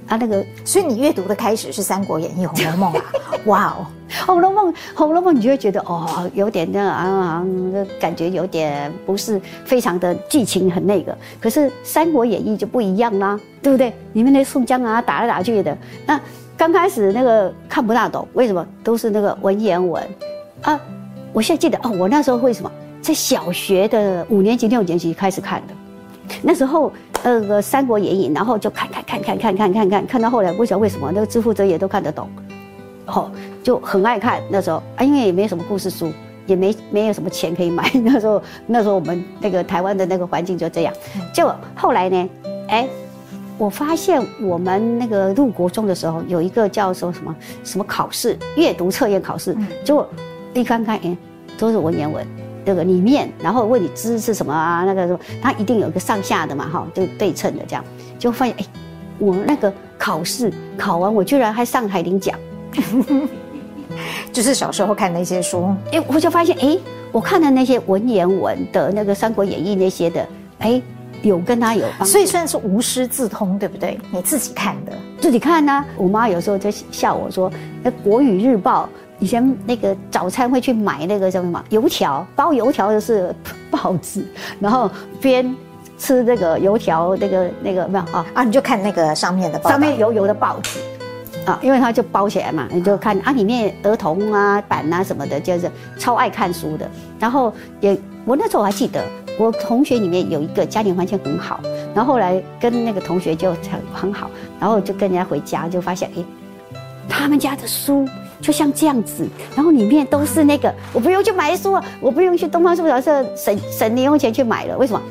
[SPEAKER 2] 啊，那个，
[SPEAKER 1] 所以你阅读的开始是《三国演义》《红楼梦》啊？哇哦，《
[SPEAKER 2] 红楼梦》《红楼梦》，你就会觉得哦，有点那啊，感觉有点不是非常的剧情很那个。可是《三国演义》就不一样啦，对不对？里面那宋江啊，打来打去的，那刚开始那个看不大懂，为什么都是那个文言文啊？我现在记得哦，我那时候会什么在小学的五年级、六年级开始看的？那时候。那个《三国演义》，然后就看看看看看看看看，看到后来不晓得为什么那个知乎者也都看得懂，哦，就很爱看。那时候啊，因为也没什么故事书，也没没有什么钱可以买。那时候那时候我们那个台湾的那个环境就这样。结果后来呢，哎，我发现我们那个入国中的时候有一个叫说什么什么考试，阅读测验考试，结果一翻开，哎，都是文言文。这个里面，然后问你知是什么啊？那个什么，它一定有一个上下的嘛，哈，就对称的这样，就发现哎，我那个考试考完，我居然还上台领奖，
[SPEAKER 1] 就是小时候看那些书，
[SPEAKER 2] 哎，我就发现哎，我看的那些文言文的那个《三国演义》那些的，哎，有跟他有帮，
[SPEAKER 1] 所以算是无师自通，对不对？你自己看的，
[SPEAKER 2] 自己看呢、啊。我妈有时候就笑我说，那《国语日报》。以前那个早餐会去买那个叫什么油条，包油条的是 报纸，然后边吃那个油条，那个那个没有啊
[SPEAKER 1] 啊，你就看那个上面的报，
[SPEAKER 2] 上面油油的报纸啊，因为它就包起来嘛，你就看啊，里面儿童啊版啊什么的，就是超爱看书的。然后也我那时候我还记得，我同学里面有一个家庭环境很好，然后后来跟那个同学就很很好，然后就跟人家回家就发现，哎，他们家的书。就像这样子，然后里面都是那个，我不用去买书了，我不用去东方书报社省省零用钱去买了。为什么？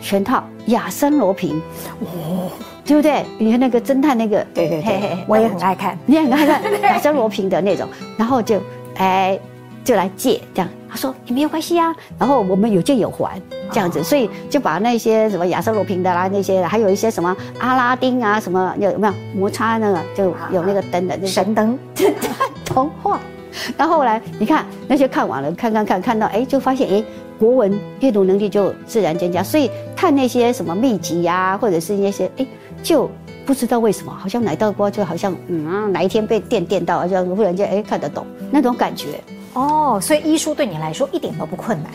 [SPEAKER 2] 全套亚森罗平，哦，对不对？你看那个侦探那个，
[SPEAKER 1] 对对对，我也很爱看，
[SPEAKER 2] 你也很爱看亚森罗平的那种，然后就哎就来借这样。他说也没有关系啊，然后我们有借有还这样子，所以就把那些什么亚瑟罗平的啦，那些还有一些什么阿拉丁啊，什么有没有摩擦那个就有那个灯的那
[SPEAKER 1] 神灯。
[SPEAKER 2] 童话，然后后来你看那些看完了，看看看看到哎，就发现哎，国文阅读能力就自然增加。所以看那些什么秘籍呀、啊，或者是那些哎，就不知道为什么，好像哪道光就好像嗯，哪一天被电电到，好像忽然间哎看得懂那种感觉。
[SPEAKER 1] 哦，所以医书对你来说一点都不困难。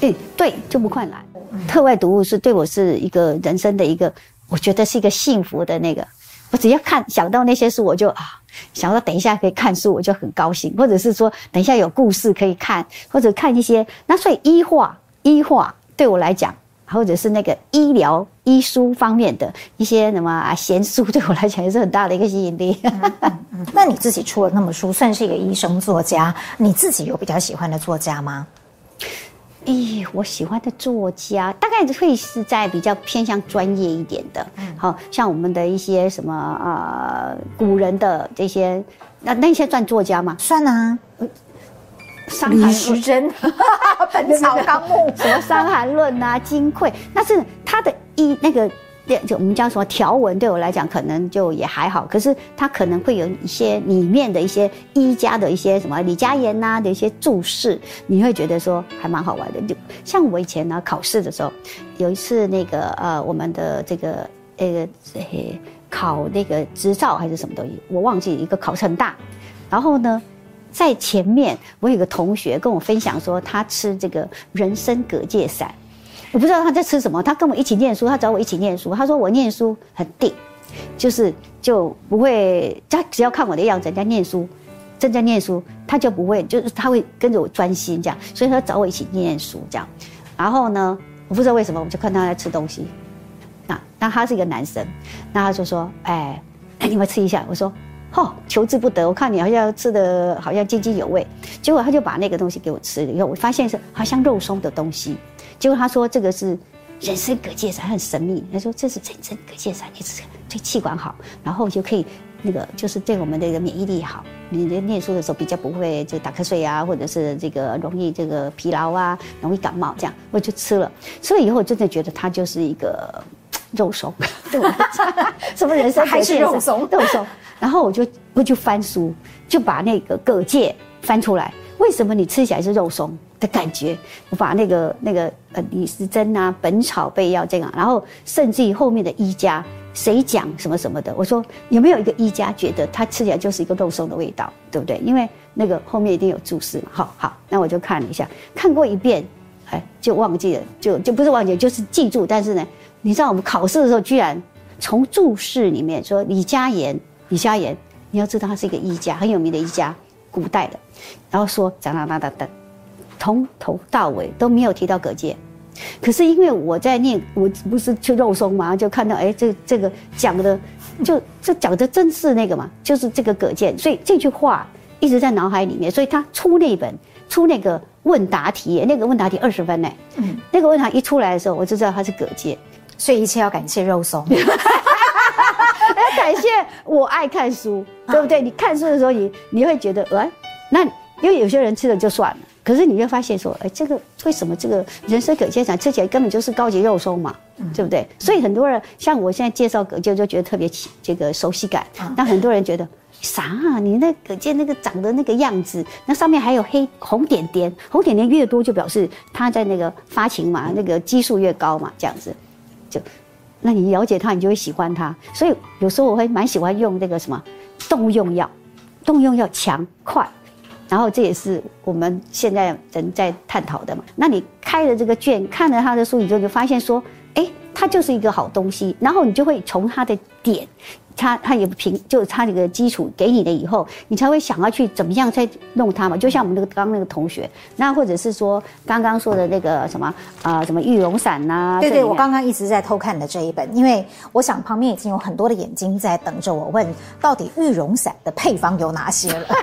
[SPEAKER 2] 哎，对，就不困难。课外读物是对我是一个人生的一个，我觉得是一个幸福的那个。我只要看想到那些书，我就啊，想到等一下可以看书，我就很高兴。或者是说等一下有故事可以看，或者看一些。那所以医化医化对我来讲，或者是那个医疗医书方面的一些什么啊闲书，对我来讲也是很大的一个吸引力。
[SPEAKER 1] 嗯嗯、那你自己出了那么书，算是一个医生作家，你自己有比较喜欢的作家吗？
[SPEAKER 2] 咦，我喜欢的作家大概会是在比较偏向专业一点的，好、嗯、像我们的一些什么啊、呃、古人的这些，那那些算作家吗？
[SPEAKER 1] 算啊，《
[SPEAKER 2] 伤寒论》李时珍，《
[SPEAKER 1] 本草纲目》
[SPEAKER 2] 什么《伤寒论》啊，《金匮》，那是他的一那个。就我们叫什么条文，对我来讲可能就也还好，可是它可能会有一些里面的一些医家的一些什么李嘉言呐的一些注释，你会觉得说还蛮好玩的。就像我以前呢考试的时候，有一次那个呃我们的这个呃考那个执照还是什么东西，我忘记一个考试很大，然后呢在前面我有个同学跟我分享说他吃这个人参蛤蚧散。我不知道他在吃什么，他跟我一起念书，他找我一起念书。他说我念书很定，就是就不会，他只要看我的样子，人家念书，正在念书，他就不会，就是他会跟着我专心这样。所以他找我一起念书这样。然后呢，我不知道为什么，我就看他在吃东西。那那他是一个男生，那他就说，哎，你们吃一下。我说，哦，求之不得，我看你好像吃的好像津津有味。结果他就把那个东西给我吃了以后，我发现是好像肉松的东西。结果他说这个是人参蛤蚧散，很神秘。他说这是人参蛤蚧散，你吃对气管好，然后就可以那个就是对我们的一个免疫力好。你在念书的时候比较不会就打瞌睡啊，或者是这个容易这个疲劳啊，容易感冒这样。我就吃了，吃了以后我真的觉得它就是一个肉松？什么人参
[SPEAKER 1] 还是肉松？
[SPEAKER 2] 肉松。然后我就我就翻书，就把那个蛤蚧翻出来。为什么你吃起来是肉松？的感觉，我把那个那个呃李时珍啊《本草备要》这样，然后甚至于后面的医家谁讲什么什么的，我说有没有一个医家觉得它吃起来就是一个肉松的味道，对不对？因为那个后面一定有注释嘛。好好，那我就看了一下，看过一遍，哎，就忘记了，就就不是忘记，就是记住。但是呢，你知道我们考试的时候，居然从注释里面说李嘉言，李嘉言，你要知道他是一个医家，很有名的医家，古代的，然后说讲哒哒哒哒。从头到尾都没有提到蛤蚧，可是因为我在念，我不是吃肉松嘛，就看到哎，这这个讲的就这讲的真是那个嘛，就是这个葛健，所以这句话一直在脑海里面。所以他出那本出那个问答题，那个问答题二十分呢，嗯，那个问答一出来的时候，我就知道他是蛤蚧，
[SPEAKER 1] 所以一切要感谢肉松，
[SPEAKER 2] 要感谢我爱看书，对不对？你看书的时候，你你会觉得，哎，那因为有些人吃了就算了。可是你会发现说，哎，这个为什么这个人参蛤蚧散吃起来根本就是高级肉松嘛，嗯、对不对？所以很多人像我现在介绍蛤蚧就觉得特别起这个熟悉感。那、嗯、很多人觉得啥啊？你那蛤蚧那个长的那个样子，那上面还有黑红点点，红点点越多就表示它在那个发情嘛，那个激素越高嘛，这样子。就，那你了解他，你就会喜欢他。所以有时候我会蛮喜欢用那个什么动物用药，动物用药强快。然后这也是我们现在人在探讨的嘛。那你开了这个卷，看了他的书，你就就发现说，哎，他就是一个好东西。然后你就会从他的点。他他也不平，就是他这个基础给你的以后，你才会想要去怎么样再弄它嘛。就像我们那个刚刚那个同学，那或者是说刚刚说的那个什么啊、呃，什么玉龙散呐、啊？
[SPEAKER 1] 对对，我刚刚一直在偷看的这一本，因为我想旁边已经有很多的眼睛在等着我问，到底玉龙散的配方有哪些了？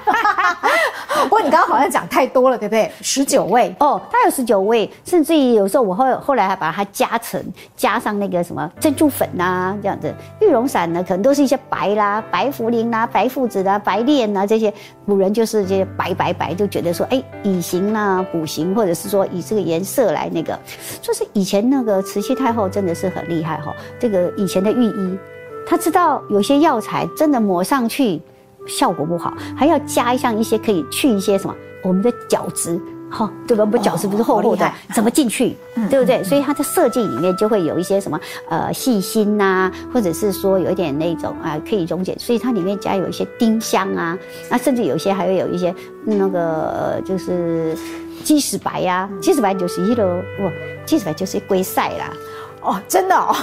[SPEAKER 1] 不过你刚刚好像讲太多了，对不对？十九味
[SPEAKER 2] 哦，它有十九味，甚至于有时候我后后来还把它加成，加上那个什么珍珠粉呐、啊，这样子。玉龙散呢，可能都是。一些白啦、白茯苓啦、白附子啦、白练啦这些古人就是这些白白白，就觉得说，哎，以形啊补形，或者是说以这个颜色来那个，就是以前那个慈禧太后真的是很厉害哈。这个以前的御医，他知道有些药材真的抹上去效果不好，还要加上一些可以去一些什么我们的角质。好、哦，对吧？不脚是不是厚厚的？哦、怎么进去？嗯、对不对？所以它的设计里面就会有一些什么呃细心呐、啊，或者是说有一点那种啊、呃、可以溶解，所以它里面加有一些丁香啊，那甚至有一些还会有一些那个、呃、就是鸡屎白呀、啊，鸡屎白就是一楼哇，鸡屎白就是龟晒啦。
[SPEAKER 1] 哦，真的哦，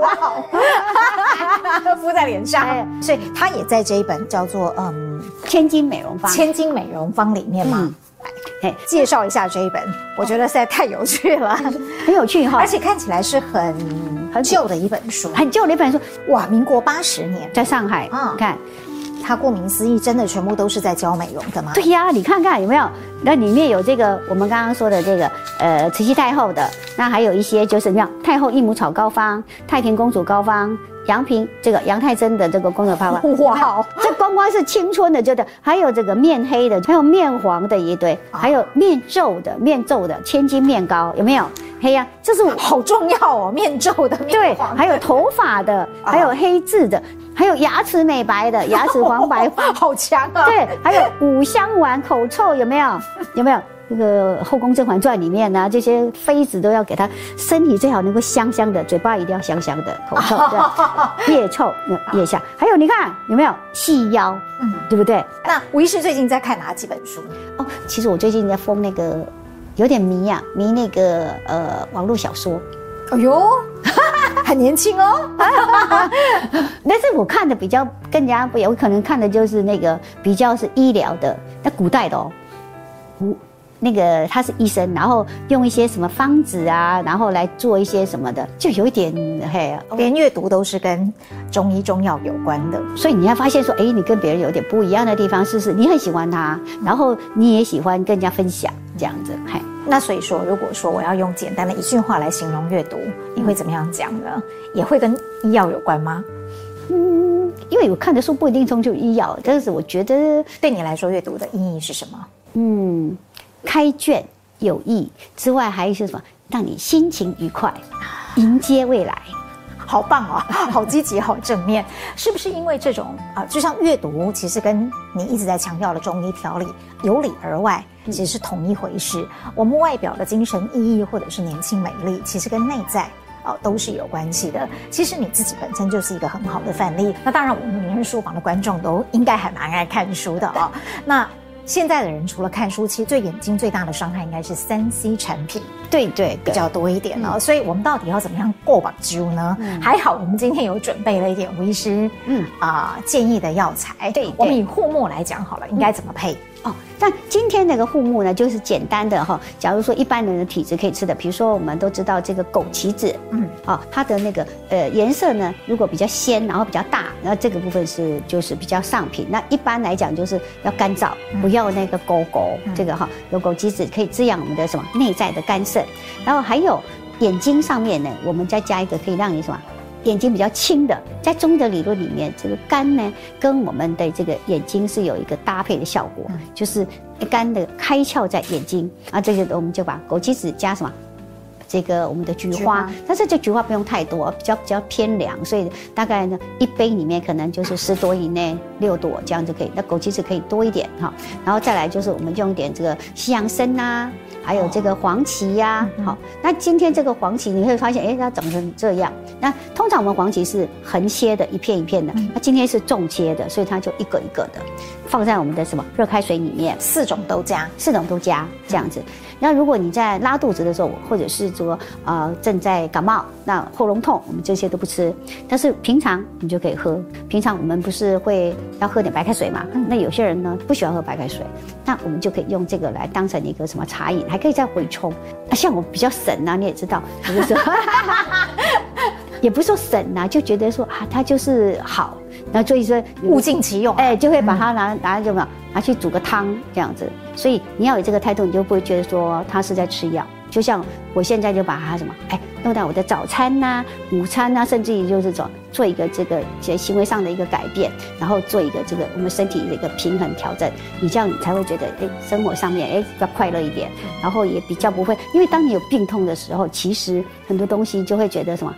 [SPEAKER 1] 哇，敷在脸上，所以它也在这一本叫做嗯《
[SPEAKER 2] 千金美容方》《
[SPEAKER 1] 千金美容方》里面嘛，哎，介绍一下这一本，我觉得实在太有趣了，
[SPEAKER 2] 很有趣哈，
[SPEAKER 1] 而且看起来是很很旧的一本书，
[SPEAKER 2] 很旧的一本书，
[SPEAKER 1] 哇，民国八十年，
[SPEAKER 2] 在上海啊，看。
[SPEAKER 1] 它顾名思义，真的全部都是在教美容的吗？
[SPEAKER 2] 对呀，你看看有没有？那里面有这个我们刚刚说的这个呃慈禧太后的，那还有一些就是你看太后益母草膏方、太平公主膏方、杨平这个杨太真的这个公主膏方。哇，这光光是青春的，就的，还有这个面黑的，还有面黄的一堆，还有面皱的面皱的千金面膏，有没有？黑呀，这是
[SPEAKER 1] 好重要哦，面皱的面
[SPEAKER 2] 对，还有头发的，还有黑痣的。还有牙齿美白的，牙齿黄白发，
[SPEAKER 1] 好强啊！
[SPEAKER 2] 对，还有五香丸口臭有没有？有没有？这个《后宫甄嬛传》里面呢、啊，这些妃子都要给她身体最好能够香香的，嘴巴一定要香香的，口臭对，腋臭腋下。还有你看有没有细腰？嗯，对不对？
[SPEAKER 1] 那吴医师最近在看哪几本书？
[SPEAKER 2] 哦，其实我最近在封那个，有点迷啊，迷那个呃网络小说。
[SPEAKER 1] 哎呦。很年轻哦，
[SPEAKER 2] 但是我看的比较更加不，有可能看的就是那个比较是医疗的，那古代的哦，古那个他是医生，然后用一些什么方子啊，然后来做一些什么的，就有一点嘿，
[SPEAKER 1] 连阅读都是跟中医中药有关的，
[SPEAKER 2] 所以你要发现说，哎，你跟别人有点不一样的地方，是不是？你很喜欢他，然后你也喜欢跟人家分享这样子，嘿。
[SPEAKER 1] 那所以说，如果说我要用简单的一句话来形容阅读，你会怎么样讲呢？也会跟医药有关吗？
[SPEAKER 2] 嗯，因为我看的书不一定终究医药，但是我觉得
[SPEAKER 1] 对你来说，阅读的意义是什么？
[SPEAKER 2] 嗯，开卷有益之外，还有是什么？让你心情愉快，迎接未来。
[SPEAKER 1] 好棒啊，好积极，好正面，是不是因为这种啊？就像阅读，其实跟你一直在强调的中医调理由里而外，其实是同一回事。我们外表的精神意义或者是年轻美丽，其实跟内在啊都是有关系的。其实你自己本身就是一个很好的范例。那当然，我们名人书房的观众都应该还蛮爱看书的啊。那。现在的人除了看书，其实对眼睛最大的伤害应该是三 C 产品，
[SPEAKER 2] 对对
[SPEAKER 1] 比较多一点哦。所以我们到底要怎么样过把猪呢？还好我们今天有准备了一点吴医师嗯啊建议的药材。对，我们以护目来讲好了，应该怎么配？
[SPEAKER 2] 哦，但今天那个护目呢，就是简单的哈。假如说一般人的体质可以吃的，比如说我们都知道这个枸杞子，嗯，哦，它的那个呃颜色呢，如果比较鲜，然后比较大，然后这个部分是就是比较上品。那一般来讲就是要干燥，不要那个勾勾。这个哈，有枸杞子可以滋养我们的什么内在的肝肾，然后还有眼睛上面呢，我们再加一个可以让你什么。眼睛比较轻的，在中医的理论里面，这个肝呢，跟我们的这个眼睛是有一个搭配的效果，就是肝的开窍在眼睛啊。这个我们就把枸杞子加什么？这个我们的菊花，但是这菊花不用太多，比较比较偏凉，所以大概呢一杯里面可能就是十朵以内，六朵这样就可以。那枸杞子可以多一点哈，然后再来就是我们用点这个西洋参呐。还有这个黄芪呀，好，那今天这个黄芪你会发现，哎，它长成这样。那通常我们黄芪是横切的，一片一片的，那今天是纵切的，所以它就一个一个的放在我们的什么热开水里面，
[SPEAKER 1] 四种都加，
[SPEAKER 2] 四种都加这样子。那如果你在拉肚子的时候，或者是说呃正在感冒，那喉咙痛，我们这些都不吃。但是平常你就可以喝。平常我们不是会要喝点白开水嘛？那有些人呢不喜欢喝白开水，那我们就可以用这个来当成一个什么茶饮，还可以再回冲。啊，像我比较省啊，你也知道，就是说，也不是说省啊，就觉得说啊，它就是好。那所以说
[SPEAKER 1] 物尽其用，
[SPEAKER 2] 哎，就会把它拿拿什么拿去煮个汤这样子。所以你要有这个态度，你就不会觉得说他是在吃药。就像我现在就把它什么，哎，弄到我的早餐呐、啊、午餐呐、啊，甚至于就是说做一个这个行为上的一个改变，然后做一个这个我们身体的一个平衡调整。你这样你才会觉得，哎，生活上面哎比较快乐一点，然后也比较不会，因为当你有病痛的时候，其实很多东西就会觉得什么。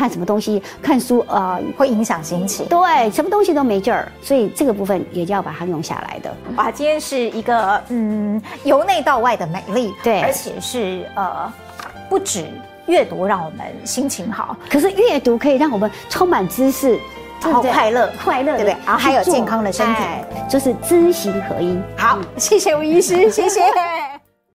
[SPEAKER 2] 看什么东西，看书啊、呃、
[SPEAKER 1] 会影响心情。
[SPEAKER 2] 对，什么东西都没劲儿，所以这个部分也就要把它弄下来的。
[SPEAKER 1] 哇，今天是一个嗯由内到外的美丽，
[SPEAKER 2] 对，
[SPEAKER 1] 而且是呃不止阅读让我们心情好，
[SPEAKER 2] 可是阅读可以让我们充满知识，
[SPEAKER 1] 然后快乐
[SPEAKER 2] 快乐，对不对？
[SPEAKER 1] 然后还有健康的身体，
[SPEAKER 2] 就是知行合一。
[SPEAKER 1] 好，谢谢吴医师，谢谢。